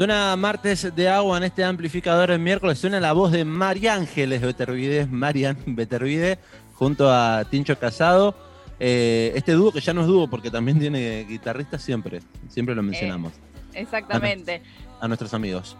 Suena martes de agua en este amplificador el miércoles. Suena la voz de Mari Ángeles Betervide, Marian Betervide, junto a Tincho Casado. Eh, este dúo que ya no es dúo porque también tiene guitarrista siempre. Siempre lo mencionamos. Eh, exactamente. A, nuestros amigos.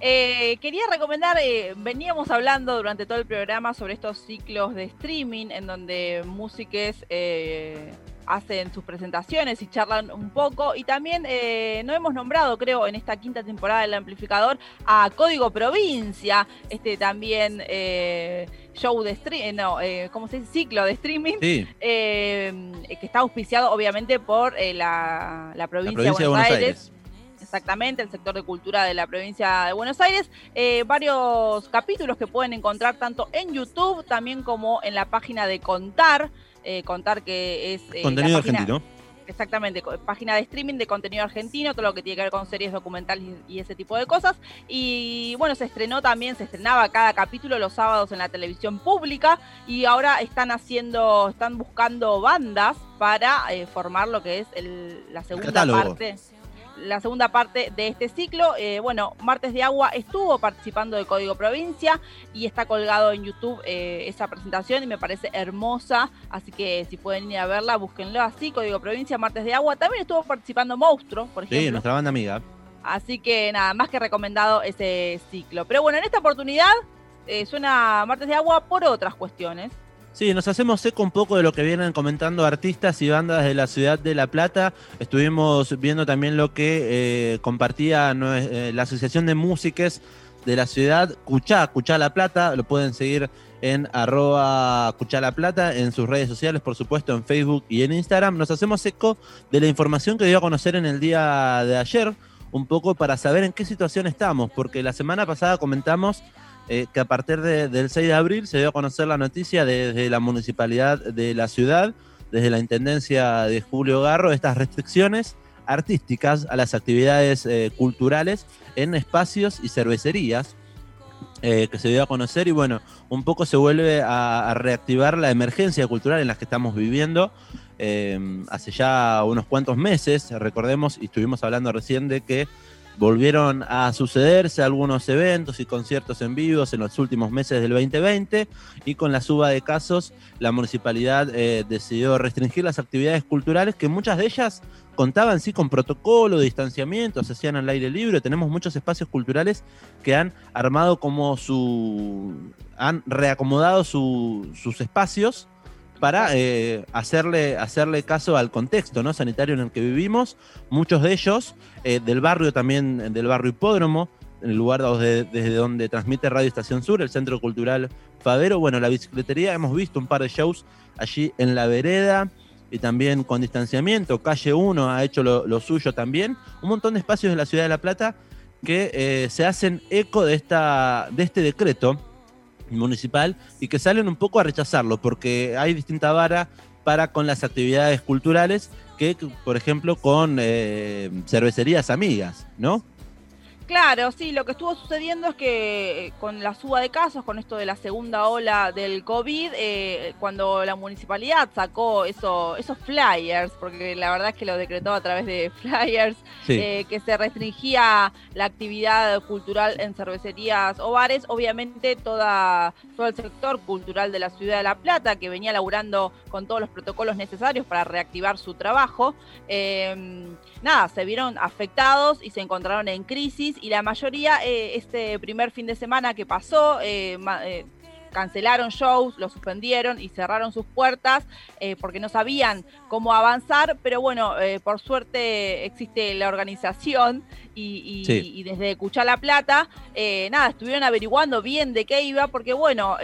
Eh, quería recomendar, veníamos hablando durante todo el programa sobre estos ciclos de streaming en donde músicos hacen sus presentaciones y charlan un poco. Y también eh, no hemos nombrado, creo, en esta quinta temporada del amplificador a Código Provincia, este también eh, show de streaming, eh, no, eh, ¿cómo se dice? Ciclo de streaming, que está auspiciado obviamente por la, provincia, de Buenos, Aires. Exactamente, el sector de cultura de la provincia de Buenos Aires. varios capítulos que pueden encontrar tanto en YouTube también como en la página de Contar. Eh, contar que es... Eh, contenido argentino. Exactamente, página de streaming de contenido argentino, todo lo que tiene que ver con series documentales y, ese tipo de cosas. Y bueno, se estrenó también, se estrenaba cada capítulo los sábados en la televisión pública y ahora están haciendo, están buscando bandas para eh, formar lo que es la segunda parte la segunda parte de este ciclo. Eh, bueno, Martes de Agua estuvo participando de Código Provincia y está colgado en YouTube eh, esa presentación y me parece hermosa. Así que si pueden ir a verla, búsquenlo así, Código Provincia, Martes de Agua. También estuvo participando Monstruo, por ejemplo. Sí, nuestra banda amiga. Así que nada, más que recomendado ese ciclo. Pero bueno, en esta oportunidad eh, suena Martes de Agua por otras cuestiones. Sí, nos hacemos eco un poco de lo que vienen comentando artistas y bandas de la ciudad de La Plata. Estuvimos viendo también lo que eh, compartía eh, la Asociación de Músiques de la ciudad, Cuchá, Cuchá La Plata. Lo pueden seguir en arroba Cuchá La Plata, en sus redes sociales, por supuesto, en Facebook y en Instagram. Nos hacemos eco de la información que dio a conocer en el día de ayer, un poco para saber en qué situación estamos, porque la semana pasada comentamos eh, que a partir del 6 de abril se dio a conocer la noticia desde la municipalidad de la ciudad, desde la intendencia de Julio Garro, estas restricciones artísticas a las actividades eh, culturales en espacios y cervecerías. Eh, que se dio a conocer y bueno, un poco se vuelve a, reactivar la emergencia cultural en la que estamos viviendo hace ya unos cuantos meses, recordemos, y estuvimos hablando recién de que volvieron a sucederse algunos eventos y conciertos en vivos en los últimos meses del 2020 y con la suba de casos la municipalidad eh, decidió restringir las actividades culturales que muchas de ellas contaban sí con protocolo distanciamiento, se hacían al aire libre, tenemos muchos espacios culturales que han armado como su... han reacomodado sus espacios para eh, hacerle, hacerle caso al contexto ¿no? sanitario en el que vivimos. Muchos de ellos eh, del barrio también, del barrio Hipódromo, en el lugar desde donde transmite Radio Estación Sur, el Centro Cultural Favero. Bueno, la bicicletería, hemos visto un par de shows allí en la vereda y también con distanciamiento. Calle 1 ha hecho lo, suyo también. Un montón de espacios de la ciudad de La Plata que eh, se hacen eco de, esta, de este decreto municipal y que salen un poco a rechazarlo porque hay distinta vara para con las actividades culturales que, por ejemplo, con eh, cervecerías amigas, ¿no? Claro, sí, lo que estuvo sucediendo es que eh, con la suba de casos, con esto de la segunda ola del COVID, eh, cuando la municipalidad sacó eso, esos flyers, porque la verdad es que lo decretó a través de flyers, eh, que se restringía la actividad cultural en cervecerías o bares, obviamente toda, todo el sector cultural de la ciudad de La Plata, que venía laburando con todos los protocolos necesarios para reactivar su trabajo, nada, se vieron afectados y se encontraron en crisis y la mayoría eh, este primer fin de semana que pasó, eh, eh, cancelaron shows, los suspendieron y cerraron sus puertas porque no sabían cómo avanzar, pero bueno, por suerte existe la organización y, desde Cuchá La Plata, nada, estuvieron averiguando bien de qué iba, porque bueno,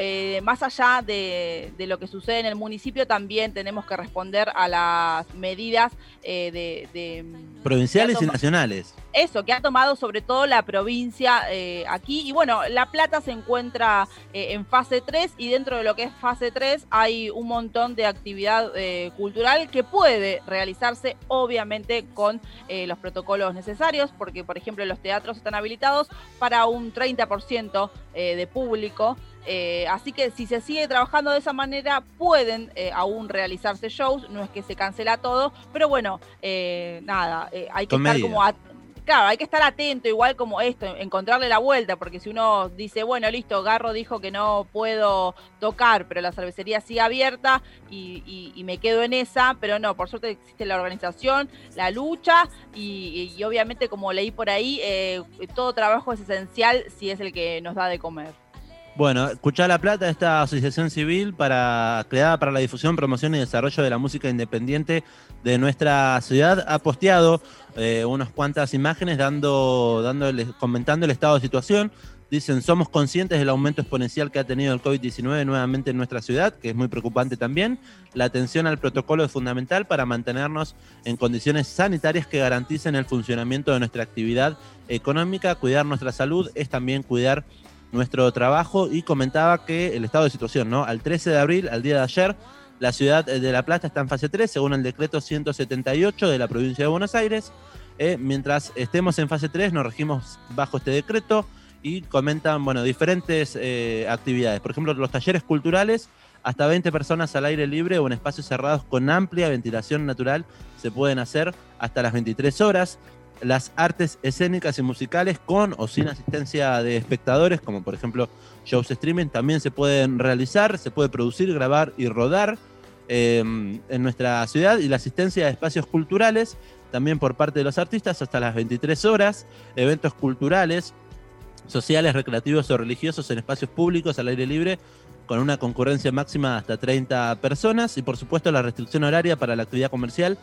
más allá de, lo que sucede en el municipio, también tenemos que responder a las medidas de, Provinciales y nacionales eso, que ha tomado sobre todo la provincia eh, aquí. Y bueno, La Plata se encuentra eh, en fase 3 y dentro de lo que es fase 3 hay un montón de actividad eh, cultural que puede realizarse obviamente con los protocolos necesarios, porque por ejemplo los teatros están habilitados para un 30% de público. así que si se sigue trabajando de esa manera, pueden aún realizarse shows, no es que se cancela todo, pero bueno, nada, hay que estar como claro, hay que estar atento, igual como esto, encontrarle la vuelta, porque si uno dice, bueno, listo, Garro dijo que no puedo tocar, pero la cervecería sigue abierta y, me quedo en esa, pero no, por suerte existe la organización, la lucha y, obviamente, como leí por ahí, eh, todo trabajo es esencial si es el que nos da de comer. Bueno, Escuchá la Plata, esta asociación civil para, creada para la difusión, promoción y desarrollo de la música independiente de nuestra ciudad, ha posteado eh, unas cuantas imágenes dando, comentando el estado de situación. Dicen, somos conscientes del aumento exponencial que ha tenido el COVID-19 nuevamente en nuestra ciudad, que es muy preocupante también. La atención al protocolo es fundamental para mantenernos en condiciones sanitarias que garanticen el funcionamiento de nuestra actividad económica. Cuidar nuestra salud es también cuidar nuestro trabajo y comentaba que el estado de situación, ¿no? Al 13 de abril, al día de ayer, la ciudad de La Plata está en fase 3, según el decreto 178 de la provincia de Buenos Aires. Eh, mientras estemos en fase 3, nos regimos bajo este decreto y comentan, bueno, diferentes eh, actividades. Por ejemplo, los talleres culturales, hasta 20 personas al aire libre o en espacios cerrados con amplia ventilación natural se pueden hacer hasta las 23 horas las artes escénicas y musicales con o sin asistencia de espectadores, como por ejemplo shows streaming, también se pueden realizar, se puede producir, grabar y rodar em, en nuestra ciudad. Y la asistencia de espacios culturales, también por parte de los artistas, hasta las 23 horas, eventos culturales, sociales, recreativos o religiosos en espacios públicos al aire libre con una concurrencia máxima de hasta 30 personas. Y por supuesto la restricción horaria para la actividad comercial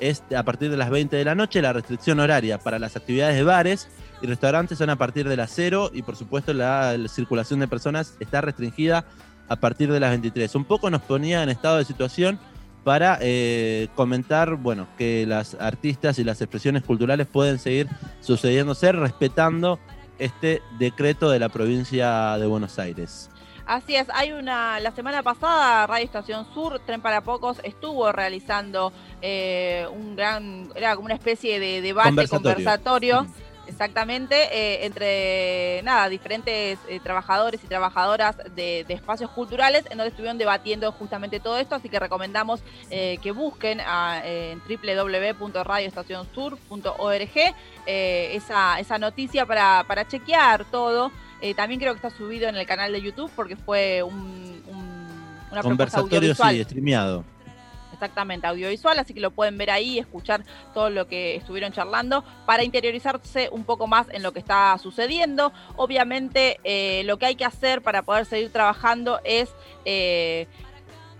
es a partir de las 20 de la noche. La restricción horaria para las actividades de bares y restaurantes son a partir de las 0 y por supuesto la, circulación de personas está restringida a partir de las 23. Un poco nos ponía en estado de situación para eh, comentar, bueno, que las artistas y las expresiones culturales pueden seguir sucediéndose respetando este decreto de la provincia de Buenos Aires. Así es, hay una, la semana pasada Radio Estación Sur, Tren para Pocos, estuvo realizando eh, un gran, era como una especie de debate conversatorio. Exactamente, eh, entre nada, diferentes eh, trabajadores y trabajadoras de, espacios culturales, en donde estuvieron debatiendo justamente todo esto, así que recomendamos que busquen a, en www.radioestacionsur.org esa, esa noticia para, para chequear todo. Eh, también creo que está subido en el canal de YouTube porque fue un, una conversatorio sí, streameado. Exactamente, audiovisual, así que lo pueden ver ahí, escuchar todo lo que estuvieron charlando para interiorizarse un poco más en lo que está sucediendo. Obviamente, eh, lo que hay que hacer para poder seguir trabajando es eh,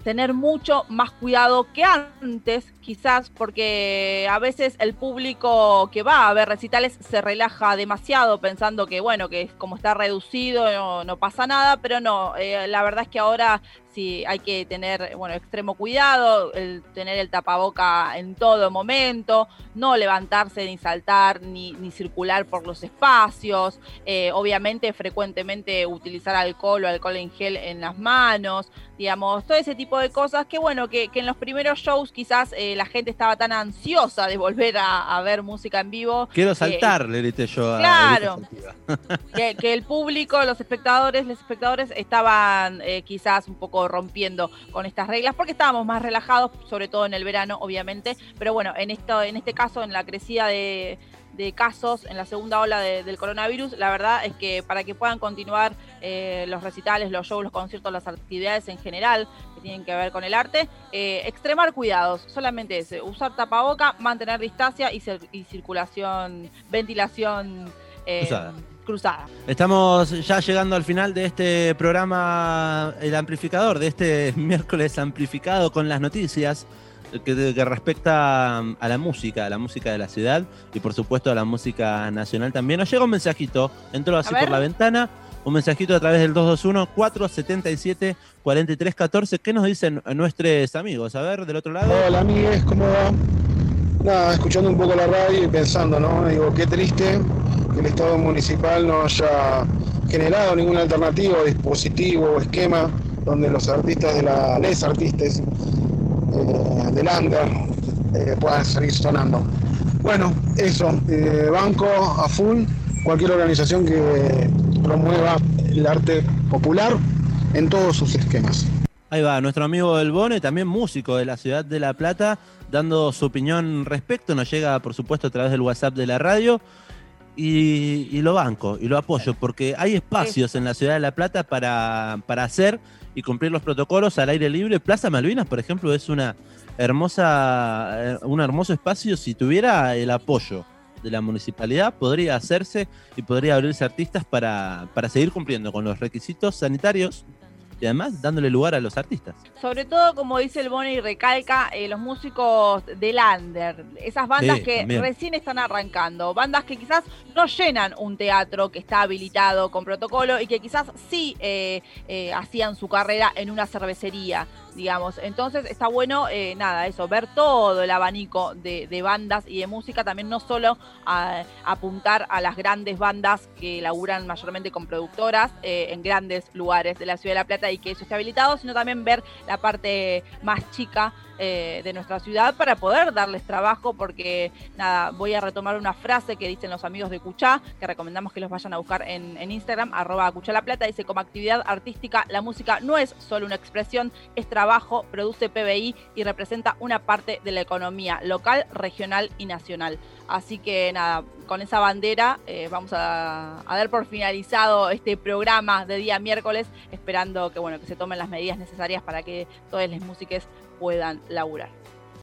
tener mucho más cuidado que antes, quizás porque a veces el público que va a ver recitales se relaja demasiado pensando que, bueno, que como está reducido no, pasa nada, pero no, eh, la verdad es que ahora sí hay que tener, bueno, extremo cuidado, el tener el tapaboca en todo momento, no levantarse ni saltar ni, ni circular por los espacios, eh, obviamente frecuentemente utilizar alcohol o alcohol en gel en las manos, digamos, todo ese tipo de cosas que, bueno, que, en los primeros shows quizás... Eh, la gente estaba tan ansiosa de volver a, ver música en vivo. Quiero saltar, le grité yo. Claro. que, el público, los espectadores, los espectadores estaban eh, quizás un poco rompiendo con estas reglas porque estábamos más relajados, sobre todo en el verano, obviamente. Pero bueno, en esto, en este caso, en la crecida de casos en la segunda ola del coronavirus, la verdad es que para que puedan continuar eh, los recitales, los shows, los conciertos, las actividades en general que tienen que ver con el arte, eh, extremar cuidados, solamente ese, usar tapaboca, mantener distancia y, circulación, ventilación. Eh, cruzada. Estamos ya llegando al final de este programa El Amplificador, de este miércoles amplificado con las noticias que, respecta a la música, a la música de la ciudad y por supuesto a la música nacional también. Nos llega un mensajito, entró así por la ventana, un mensajito a través del 221-477-4314. ¿Qué nos dicen nuestros amigos? A ver, del otro lado. Hola, amigues, ¿cómo va? Nada, escuchando un poco la radio y pensando, ¿no? Digo, qué triste que el Estado municipal no haya generado ninguna alternativa, dispositivo o esquema donde los artistas de la, les artistas eh, del under eh, puedan seguir sonando. Bueno, eso, eh, banco a full, cualquier organización que promueva el arte popular en todos sus esquemas. Ahí va, nuestro amigo del Bone, también músico de la ciudad de La Plata, dando su opinión respecto. Nos llega, por supuesto, a través del WhatsApp de la radio. Y, lo banco y lo apoyo, porque hay espacios en la ciudad de La Plata para, para hacer y cumplir los protocolos al aire libre. Plaza Malvinas, por ejemplo, es una hermosa, eh, un hermoso espacio. Si tuviera el apoyo de la municipalidad, podría hacerse y podría abrirse artistas para, para seguir cumpliendo con los requisitos sanitarios y además dándole lugar a los artistas. Sobre todo, como dice el Boni y recalca, eh, los músicos del under, esas bandas que recién están arrancando, bandas que quizás no llenan un teatro que está habilitado con protocolo y que quizás sí eh, eh, hacían su carrera en una cervecería digamos. Entonces está bueno, eh, nada, eso, ver todo el abanico de, bandas y de música, también no solo apuntar a las grandes bandas que laburan mayormente con productoras eh, en grandes lugares de la Ciudad de La Plata y que eso esté habilitado, sino también ver la parte más chica eh, de nuestra ciudad para poder darles trabajo, porque nada, voy a retomar una frase que dicen los amigos de Cuchá, que recomendamos que los vayan a buscar en, Instagram, arroba Cuchá La Plata, dice como actividad artística, la música no es solo una expresión, es produce PBI y representa una parte de la economía local, regional y nacional. Así que nada, con esa bandera eh, vamos a, a, dar por finalizado este programa de día miércoles, esperando que bueno que se tomen las medidas necesarias para que todas las músicas puedan laburar.